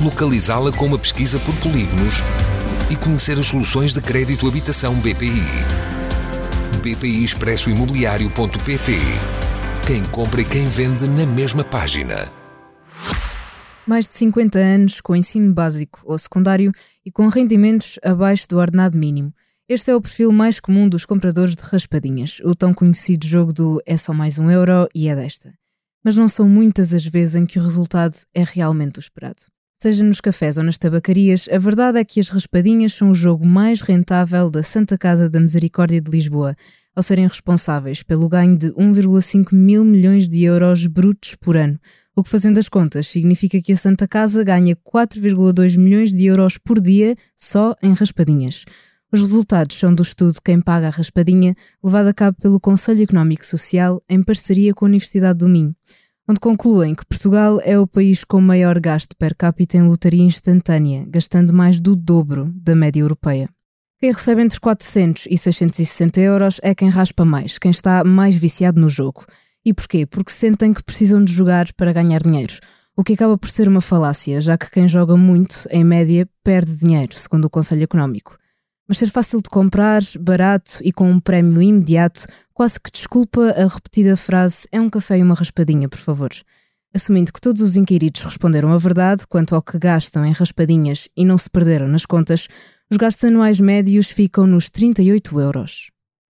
localizá-la com uma pesquisa por polígonos e conhecer as soluções de crédito habitação BPI. BPI Expresso Imobiliário.pt Quem compra e quem vende na mesma página. Mais de 50 anos com ensino básico ou secundário e com rendimentos abaixo do ordenado mínimo. Este é o perfil mais comum dos compradores de raspadinhas, o tão conhecido jogo do é só mais um euro e é desta. Mas não são muitas as vezes em que o resultado é realmente o esperado. Seja nos cafés ou nas tabacarias, a verdade é que as raspadinhas são o jogo mais rentável da Santa Casa da Misericórdia de Lisboa, ao serem responsáveis pelo ganho de 1,5 mil milhões de euros brutos por ano, o que fazendo as contas significa que a Santa Casa ganha 4,2 milhões de euros por dia só em raspadinhas. Os resultados são do estudo Quem Paga a Raspadinha, levado a cabo pelo Conselho Económico Social em parceria com a Universidade do Minho onde concluem que Portugal é o país com maior gasto per capita em lotaria instantânea, gastando mais do dobro da média europeia. Quem recebe entre 400 e 660 euros é quem raspa mais, quem está mais viciado no jogo. E porquê? Porque sentem que precisam de jogar para ganhar dinheiro, o que acaba por ser uma falácia, já que quem joga muito, em média, perde dinheiro, segundo o Conselho Económico mas ser fácil de comprar, barato e com um prémio imediato, quase que desculpa a repetida frase é um café e uma raspadinha, por favor. Assumindo que todos os inquiridos responderam a verdade quanto ao que gastam em raspadinhas e não se perderam nas contas, os gastos anuais médios ficam nos 38 euros.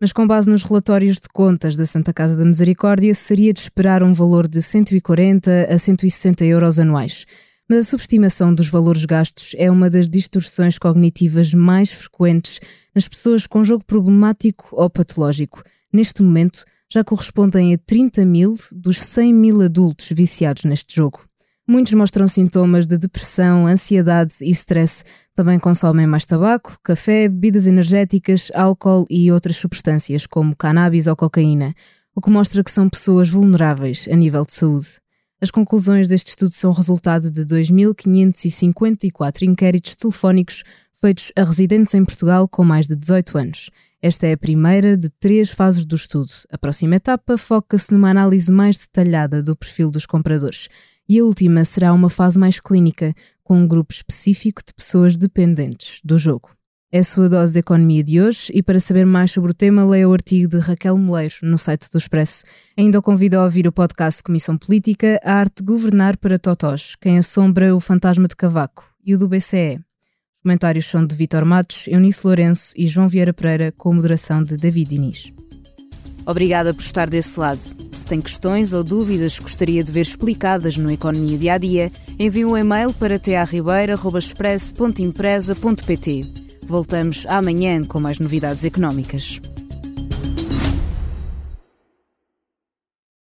Mas com base nos relatórios de contas da Santa Casa da Misericórdia, seria de esperar um valor de 140 a 160 euros anuais, mas a subestimação dos valores gastos é uma das distorções cognitivas mais frequentes nas pessoas com jogo problemático ou patológico. Neste momento, já correspondem a 30 mil dos 100 mil adultos viciados neste jogo. Muitos mostram sintomas de depressão, ansiedade e stress. Também consomem mais tabaco, café, bebidas energéticas, álcool e outras substâncias, como cannabis ou cocaína, o que mostra que são pessoas vulneráveis a nível de saúde. As conclusões deste estudo são resultado de 2.554 inquéritos telefónicos feitos a residentes em Portugal com mais de 18 anos. Esta é a primeira de três fases do estudo. A próxima etapa foca-se numa análise mais detalhada do perfil dos compradores. E a última será uma fase mais clínica, com um grupo específico de pessoas dependentes do jogo. É a sua dose de economia de hoje e para saber mais sobre o tema, leia o artigo de Raquel Moleiro no site do Expresso. Ainda o convido a ouvir o podcast Comissão Política, A Arte de Governar para Totós, quem assombra o fantasma de Cavaco, e o do BCE. Os comentários são de Vitor Matos, Eunice Lourenço e João Vieira Pereira, com moderação de David Diniz. Obrigada por estar desse lado. Se tem questões ou dúvidas que gostaria de ver explicadas no Economia Dia a Dia, envie um e-mail para tearribeira.express.empresa.pt. Voltamos amanhã com mais novidades económicas.